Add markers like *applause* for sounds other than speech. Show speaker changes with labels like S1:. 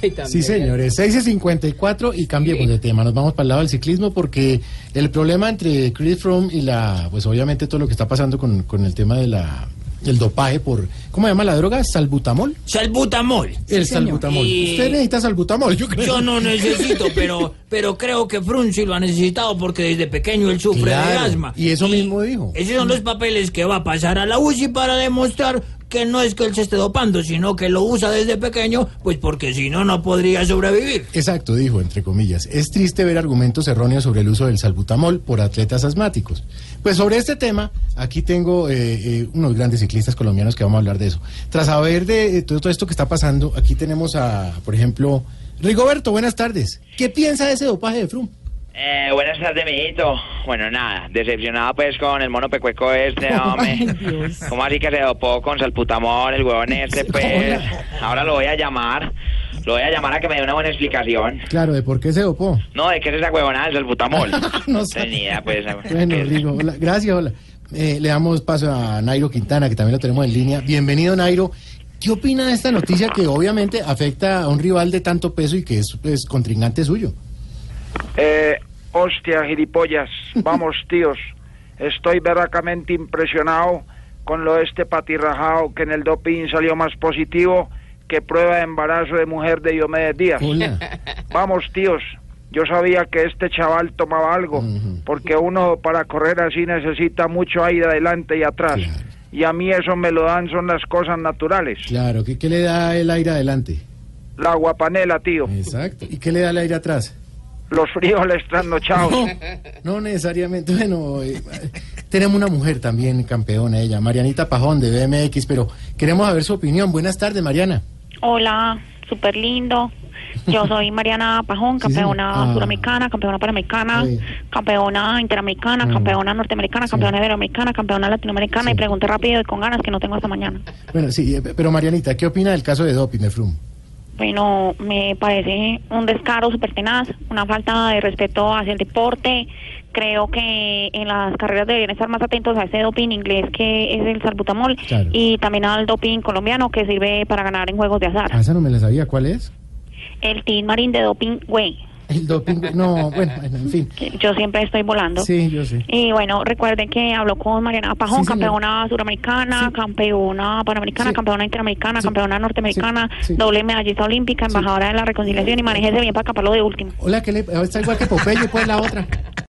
S1: *laughs*
S2: Sí, señores, 6 y 54 y cambiemos de tema. Nos vamos para el lado del ciclismo porque el problema entre Chris Froome y la, pues obviamente todo lo que está pasando con, con el tema de la el dopaje por, ¿cómo se llama la droga? ¿Salbutamol?
S3: Salbutamol.
S2: El salbutamol.
S3: Y-
S2: Usted necesita salbutamol, yo creo.
S3: Yo no necesito, *laughs* pero, pero creo que Frun sí lo ha necesitado porque desde pequeño él sufre de
S2: Claro,
S3: asma.
S2: y eso mismo dijo.
S3: Esos son los papeles que va a pasar a la UCI para demostrar que no es que él se esté dopando, sino que lo usa desde pequeño, pues porque si no, no podría sobrevivir.
S2: Exacto, dijo, entre comillas. Es triste ver argumentos erróneos sobre el uso del salbutamol por atletas asmáticos. Pues sobre este tema, aquí tengo eh, eh, unos grandes ciclistas colombianos que vamos a hablar de eso. Tras saber de eh, todo, esto que está pasando, aquí tenemos a, por ejemplo, Rigoberto, buenas tardes. ¿Qué piensa de ese dopaje de Froome?
S4: Eh, buenas tardes, mijito. Bueno, nada, decepcionado pues con el mono pecueco este, *laughs* hombre. ¿Cómo así que se dopó con salputamol, el huevón este, pues? Ahora lo voy a llamar. Lo voy a llamar a que me dé una buena explicación.
S2: Claro, ¿de por qué se dopó?
S4: No, ¿de qué es esa huevonada del salbutamol? *laughs*
S2: No
S4: tenía, pues...
S2: Bueno,
S4: pues,
S2: Rigo, hola, gracias, hola. Eh, le damos paso a Nairo Quintana, que también lo tenemos en línea. Bienvenido, Nairo. ¿Qué opina de esta noticia que obviamente afecta a un rival de tanto peso y que es pues, contrincante suyo?
S5: Eh, hostia, gilipollas. *laughs* Vamos, tíos. Estoy verdaderamente impresionado con lo de este patirrajado que en el doping salió más positivo que prueba de embarazo de mujer de Diomedes Díaz.
S2: Hola. *laughs*
S5: Vamos, tíos. Yo sabía que este chaval tomaba algo, porque uno para correr así necesita mucho aire adelante y atrás.
S2: Claro.
S5: Y a mí eso me lo dan, son las cosas naturales.
S2: Claro, ¿qué, qué le da el aire adelante?
S5: La guapanela, tío.
S2: Exacto. ¿Y qué le da el aire atrás?
S5: Los frijoles trasnochados.
S2: No, no necesariamente. Bueno, eh, tenemos una mujer también campeona, ella, Marianita Pajón de BMX, pero queremos saber su opinión. Buenas tardes, Mariana.
S6: Hola, súper lindo. Yo soy *laughs* Mariana Pajón, campeona
S2: sí. Ah.
S6: suramericana, campeona panamericana,
S2: Sí.
S6: campeona interamericana,
S2: Ah.
S6: campeona norteamericana,
S2: Sí.
S6: campeona iberoamericana, campeona latinoamericana
S2: Sí.
S6: y pregunté rápido y con ganas que no tengo hasta mañana.
S2: Bueno, sí, eh, pero Marianita, ¿qué opina del caso de doping de Froome?
S6: Bueno, me parece un descaro súper tenaz, una falta de respeto hacia el deporte. Creo que en las carreras deberían estar más atentos a ese doping inglés que es el salbutamol
S2: Claro.
S6: y también al doping colombiano que sirve para ganar en juegos de azar.
S2: Ah, esa no me la sabía. ¿Cuál es?
S6: El Team Marín de Doping Way.
S2: El doping. No, bueno, en fin.
S6: que Yo siempre estoy volando.
S2: Sí, yo sé.
S6: Y bueno, recuerden que habló con Mariana Pajón,
S2: Sí,
S6: campeona suramericana,
S2: Sí.
S6: campeona panamericana,
S2: Sí.
S6: campeona interamericana, campeona norteamericana, doble medallista olímpica, embajadora de la reconciliación y manéjese bien para escaparlo de último.
S2: Hola, ¿qué le.? Está igual que Popeye, pues la otra.